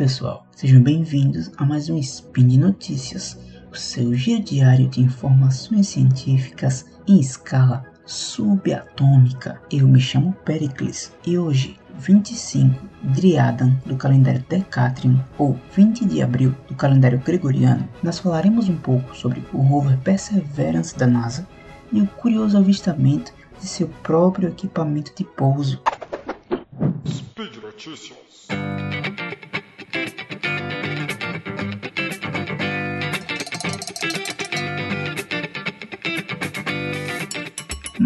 pessoal, sejam bem-vindos a mais um Spin de Notícias, o seu giro diário de informações científicas em escala subatômica. Eu me chamo Pericles e hoje, 25 Driadan do calendário Decatrium ou 20 de abril do calendário gregoriano, nós falaremos um pouco sobre o rover Perseverance da NASA e o curioso avistamento de seu próprio equipamento de pouso. Speed Notícias.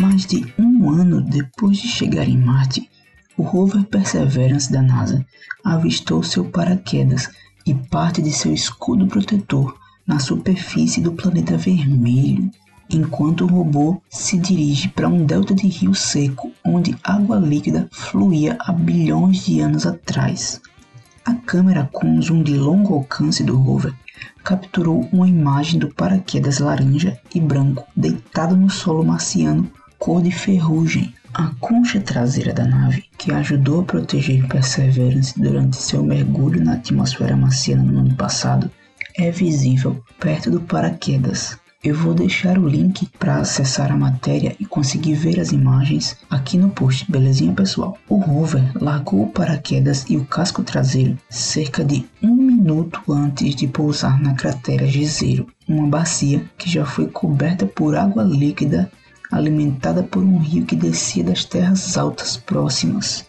Mais de um ano depois de chegar em Marte, o rover Perseverance da NASA avistou seu paraquedas e parte de seu escudo protetor na superfície do planeta vermelho, enquanto o robô se dirige para um delta de rio seco onde água líquida fluía há bilhões de anos atrás. A câmera com zoom de longo alcance do rover capturou uma imagem do paraquedas laranja e branco deitado no solo marciano cor de ferrugem. A concha traseira da nave, que ajudou a proteger Perseverance durante seu mergulho na atmosfera marciana no ano passado, é visível perto do paraquedas. Eu vou deixar o link para acessar a matéria e conseguir ver as imagens aqui no post, belezinha pessoal? O rover largou o paraquedas e o casco traseiro cerca de um minuto antes de pousar na cratera G0, uma bacia que já foi coberta por água líquida alimentada por um rio que descia das terras altas próximas.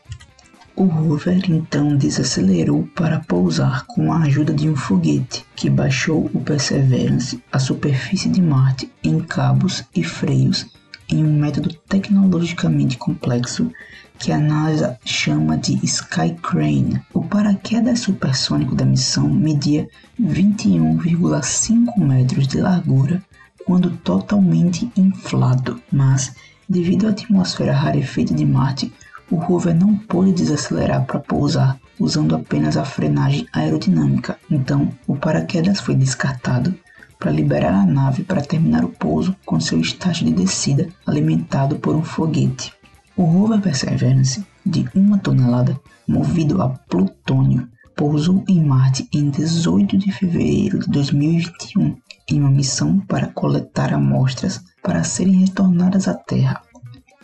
O rover então desacelerou para pousar com a ajuda de um foguete que baixou o Perseverance à superfície de Marte em cabos e freios em um método tecnologicamente complexo que a NASA chama de Sky Crane. O paraquedas supersônico da missão media 21,5 metros de largura quando totalmente inflado, mas devido à atmosfera rarefeita de Marte, o rover não pôde desacelerar para pousar usando apenas a frenagem aerodinâmica. Então, o paraquedas foi descartado para liberar a nave para terminar o pouso com seu estágio de descida alimentado por um foguete. O rover Perseverance, de uma tonelada, movido a plutônio, pousou em Marte em 18 de fevereiro de 2021 em uma missão para coletar amostras para serem retornadas à Terra.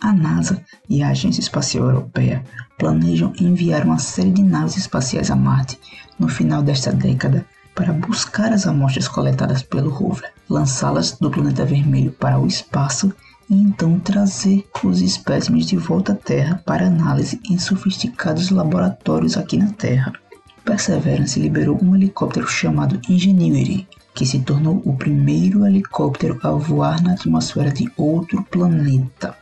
A NASA e a Agência Espacial Europeia planejam enviar uma série de naves espaciais a Marte no final desta década para buscar as amostras coletadas pelo rover, lançá-las do planeta vermelho para o espaço e então trazer os espécimes de volta à Terra para análise em sofisticados laboratórios aqui na Terra. Perseverance liberou um helicóptero chamado Ingenuity, que se tornou o primeiro helicóptero a voar na atmosfera de outro planeta.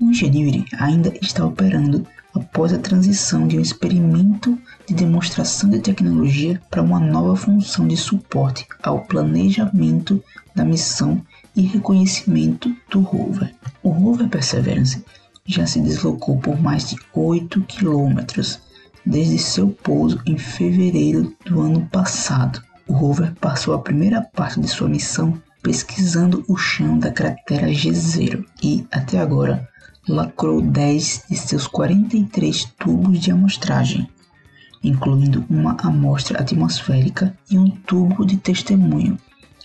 O Ingenuity ainda está operando após a transição de um experimento de demonstração de tecnologia para uma nova função de suporte ao planejamento da missão e reconhecimento do rover. O rover Perseverance já se deslocou por mais de 8 quilômetros desde seu pouso em fevereiro do ano passado o rover passou a primeira parte de sua missão pesquisando o chão da cratera G0 e, até agora, lacrou 10 de seus 43 tubos de amostragem, incluindo uma amostra atmosférica e um tubo de testemunho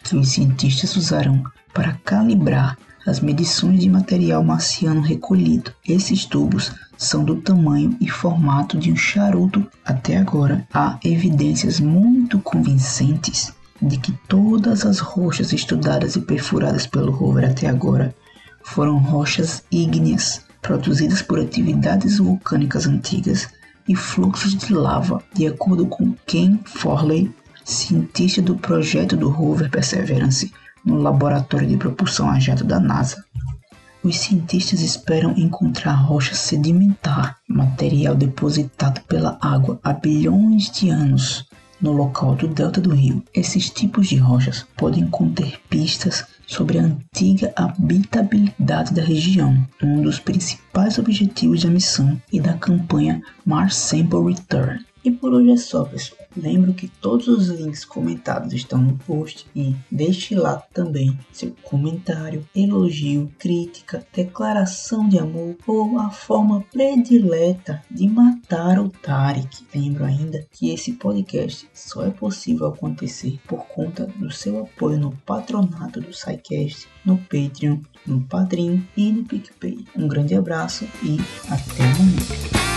que os cientistas usarão para calibrar as medições de material marciano recolhido. Esses tubos são do tamanho e formato de um charuto. Até agora, há evidências muito convincentes de que todas as rochas estudadas e perfuradas pelo rover até agora foram rochas ígneas produzidas por atividades vulcânicas antigas e fluxos de lava, de acordo com Ken Forley, cientista do projeto do rover Perseverance no laboratório de propulsão a jato da NASA. Os cientistas esperam encontrar rocha sedimentar, material depositado pela água há bilhões de anos no local do delta do rio. Esses tipos de rochas podem conter pistas sobre a antiga habitabilidade da região, um dos principais objetivos da missão e da campanha Mars Sample Return. E por hoje é só, pessoal. Lembro que todos os links comentados estão no post e deixe lá também seu comentário, elogio, crítica, declaração de amor ou a forma predileta de matar o Tarek. Lembro ainda que esse podcast só é possível acontecer por conta do seu apoio no patronato do SciCast, no Patreon, no Padrim e no PicPay. Um grande abraço e até amanhã.